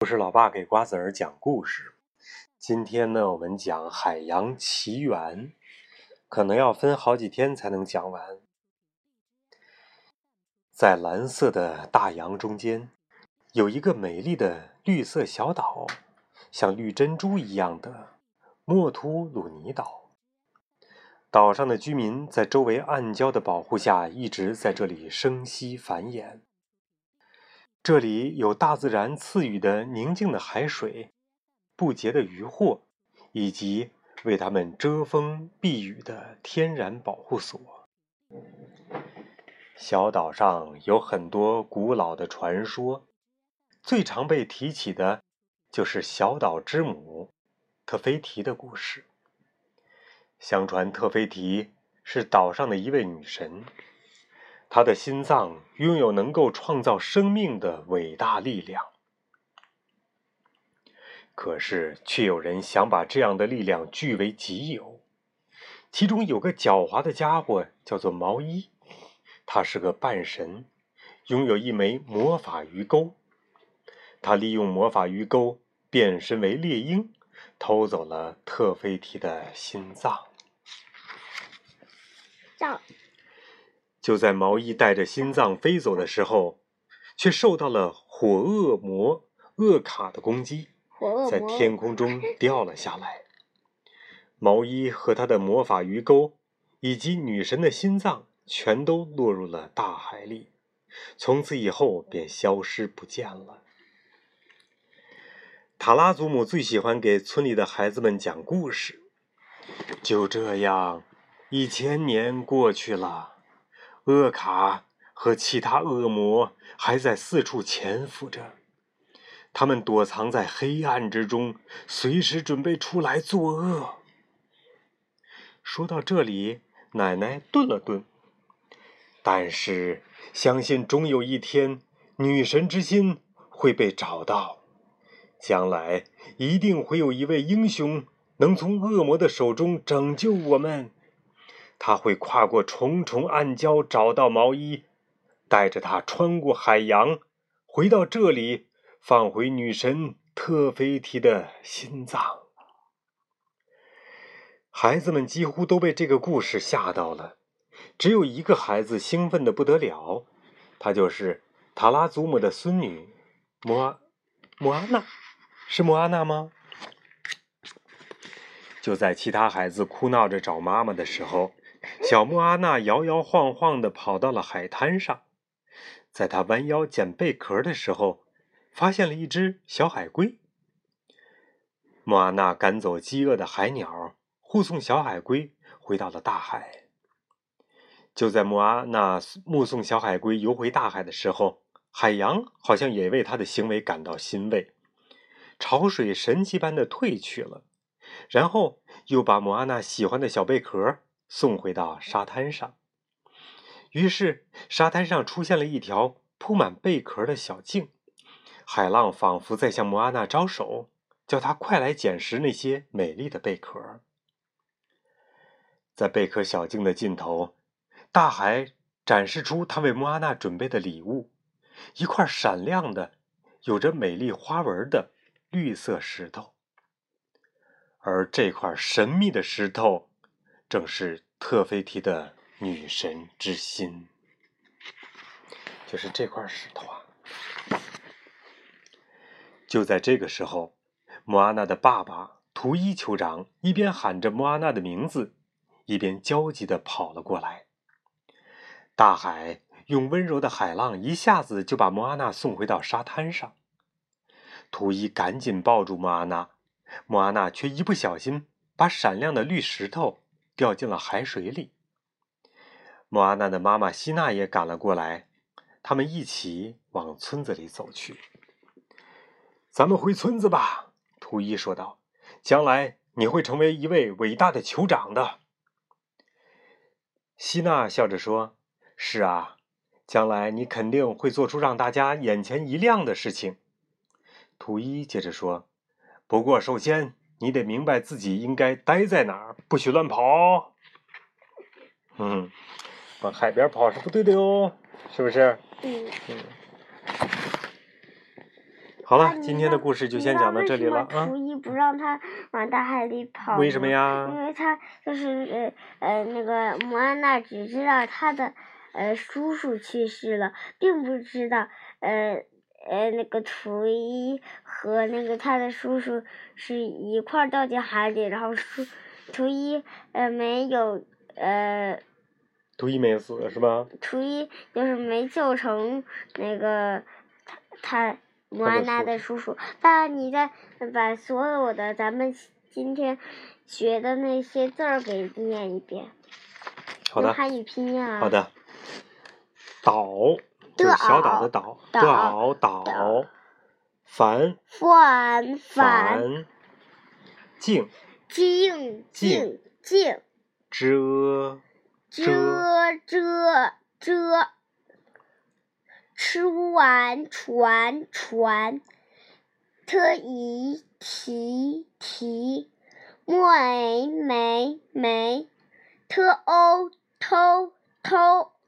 我是老爸给瓜子儿讲故事。今天呢，我们讲《海洋奇缘》，可能要分好几天才能讲完。在蓝色的大洋中间，有一个美丽的绿色小岛，像绿珍珠一样的莫图鲁尼岛。岛上的居民在周围暗礁的保护下，一直在这里生息繁衍。这里有大自然赐予的宁静的海水、不竭的渔获，以及为它们遮风避雨的天然保护所。小岛上有很多古老的传说，最常被提起的，就是小岛之母特菲提的故事。相传特菲提是岛上的一位女神，他的心脏拥有能够创造生命的伟大力量。可是，却有人想把这样的力量据为己有。其中有个狡猾的家伙，叫做毛衣，他是个半神，拥有一枚魔法鱼钩。他利用魔法鱼钩变身为猎鹰，偷走了特菲提的心脏。就在毛衣带着心脏飞走的时候，却受到了火恶魔厄卡的攻击，在天空中掉了下来。毛衣和他的魔法鱼钩，以及女神的心脏，全都落入了大海里，从此以后便消失不见了。塔拉祖母最喜欢给村里的孩子们讲故事。就这样。一千年过去了，厄卡和其他恶魔还在四处潜伏着。他们躲藏在黑暗之中，随时准备出来作恶。说到这里，奶奶顿了顿，但是相信终有一天，女神之心会被找到，将来一定会有一位英雄能从恶魔的手中拯救我们。他会跨过重重暗礁，找到毛衣，带着他穿过海洋，回到这里，放回女神特菲提的心脏。孩子们几乎都被这个故事吓到了，只有一个孩子兴奋的不得了，他就是塔拉祖母的孙女莫莫阿娜，是莫阿娜吗？就在其他孩子哭闹着找妈妈的时候。小莫阿娜摇摇晃晃地跑到了海滩上，在她弯腰捡贝壳的时候，发现了一只小海龟。莫阿娜赶走饥饿的海鸟，护送小海龟回到了大海。就在莫阿娜目送小海龟游回大海的时候，海洋好像也为他的行为感到欣慰，潮水神奇般的退去了，然后又把莫阿娜喜欢的小贝壳。送回到沙滩上，于是沙滩上出现了一条铺满贝壳的小径，海浪仿佛在向莫阿娜招手，叫她快来捡拾那些美丽的贝壳。在贝壳小径的尽头，大海展示出他为莫阿娜准备的礼物——一块闪亮的、有着美丽花纹的绿色石头。而这块神秘的石头。正是特菲提的女神之心，就是这块石头啊！就在这个时候，莫阿娜的爸爸图伊酋长一边喊着莫阿娜的名字，一边焦急的跑了过来。大海用温柔的海浪一下子就把莫阿娜送回到沙滩上。图伊赶紧抱住莫阿娜，莫阿娜却一不小心把闪亮的绿石头。掉进了海水里。莫阿娜的妈妈希娜也赶了过来，他们一起往村子里走去。咱们回村子吧，图伊说道。将来你会成为一位伟大的酋长的。希娜笑着说：“是啊，将来你肯定会做出让大家眼前一亮的事情。”图伊接着说：“不过首先……”你得明白自己应该待在哪儿，不许乱跑。嗯，往海边跑是不对的哟，是不是？嗯。好了，今天的故事就先讲到这里了啊。图一不让他往大海里跑。为什么呀？因为他就是呃呃那个摩安娜只知道他的呃叔叔去世了，并不知道呃呃那个图一和那个他的叔叔是一块掉进海里，然后叔图一呃没有呃。图一没死是吧？图一就是没救成那个他他。莫安娜的叔叔，爸，你再把所有的咱们今天学的那些字儿给念一遍。好的。汉语拼音啊。好的。岛，就是小岛的岛。岛岛。繁。繁繁。静。静静静。遮。遮遮遮。吃完船船，特一提提，没没没，特欧偷偷。